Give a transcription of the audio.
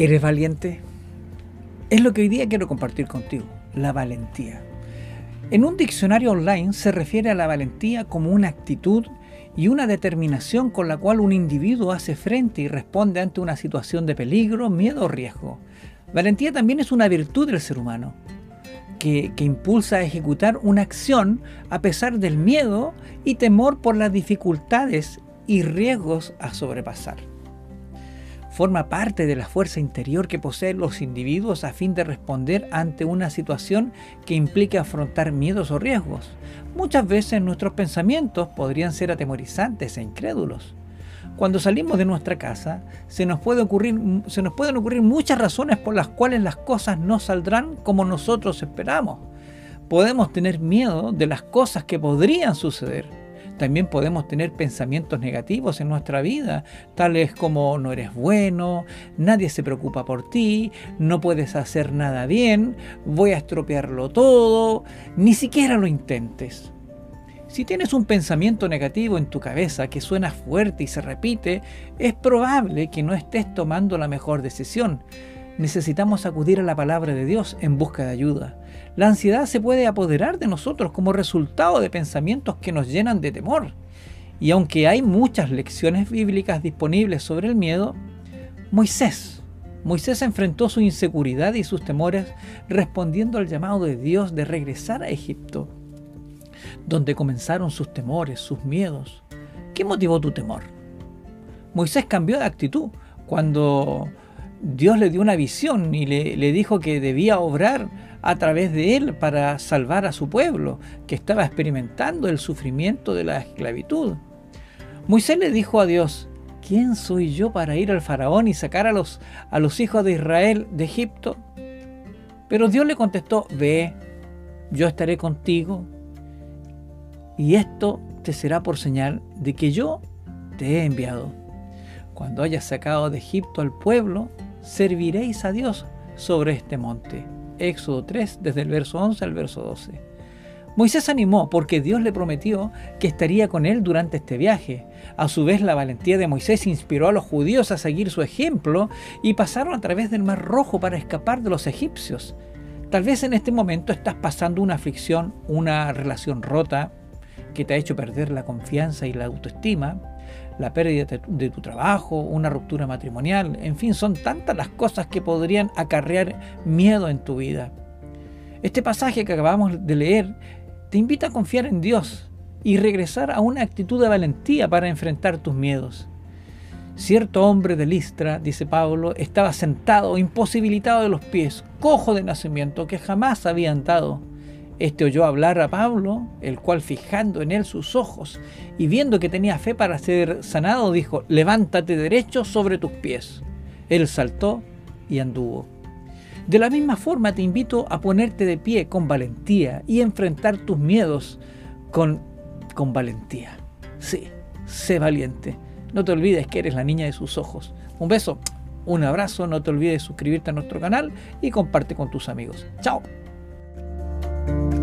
¿Eres valiente? Es lo que hoy día quiero compartir contigo, la valentía. En un diccionario online se refiere a la valentía como una actitud y una determinación con la cual un individuo hace frente y responde ante una situación de peligro, miedo o riesgo. Valentía también es una virtud del ser humano, que, que, impulsa a ejecutar una acción a pesar del miedo y temor por las dificultades y riesgos a sobrepasar forma parte de la fuerza interior que poseen los individuos a fin de responder ante una situación que implique afrontar miedos o riesgos. Muchas veces nuestros pensamientos podrían ser atemorizantes e incrédulos. Cuando salimos de nuestra casa, se nos, puede ocurrir, se nos pueden ocurrir muchas razones por las cuales las cosas no saldrán como nosotros esperamos. Podemos tener miedo de las cosas que podrían suceder también podemos tener pensamientos negativos en nuestra vida, tales como no eres bueno, nadie se preocupa por ti, no puedes hacer nada bien, voy a estropearlo todo, ni siquiera lo intentes. Si tienes un pensamiento negativo en tu cabeza que suena fuerte y se repite, es probable que no estés tomando la mejor decisión. Necesitamos acudir a la palabra de Dios en busca de ayuda. La ansiedad se puede apoderar de nosotros como resultado de pensamientos que nos llenan de temor. Y aunque hay muchas lecciones bíblicas disponibles sobre el miedo, Moisés, Moisés enfrentó su inseguridad y sus temores respondiendo al llamado de Dios de regresar a Egipto, donde comenzaron sus temores, sus miedos. ¿Qué motivó tu temor? Moisés cambió de actitud cuando Dios le dio una visión y le, dijo que debía obrar a través de él para salvar a su pueblo, que estaba experimentando el sufrimiento de la esclavitud. Moisés le dijo a Dios, ¿quién soy yo para ir al faraón y sacar a los hijos de Israel de Egipto? Pero Dios le contestó, ve, yo estaré contigo y esto te será por señal de que yo te he enviado. Cuando hayas sacado de Egipto al pueblo, serviréis a Dios sobre este monte. Éxodo 3, desde el verso 11 al verso 12. Moisés animó porque Dios le prometió que estaría con él durante este viaje. A su vez, la valentía de Moisés inspiró a los judíos a seguir su ejemplo y pasaron a través del Mar Rojo para escapar de los egipcios. Tal vez en este momento estás pasando una aflicción, una relación rota que te ha hecho perder la confianza y la autoestima la pérdida de tu trabajo, una ruptura matrimonial, en fin, son tantas las cosas que podrían acarrear miedo en tu vida. Este pasaje que acabamos de leer te invita a confiar en Dios y regresar a una actitud de valentía para enfrentar tus miedos. Cierto hombre de Listra, dice Pablo, estaba sentado, imposibilitado de los pies, cojo de nacimiento, que jamás había andado. Este oyó hablar a Pablo, el cual fijando en él sus ojos y viendo que tenía fe para ser sanado, dijo, levántate derecho sobre tus pies. Él saltó y anduvo. De la misma forma te invito a ponerte de pie con valentía y enfrentar tus miedos con, con valentía. Sí, sé valiente. No te olvides que eres la niña de sus ojos. Un beso, un abrazo, no te olvides suscribirte a nuestro canal y comparte con tus amigos. Chao. Bye.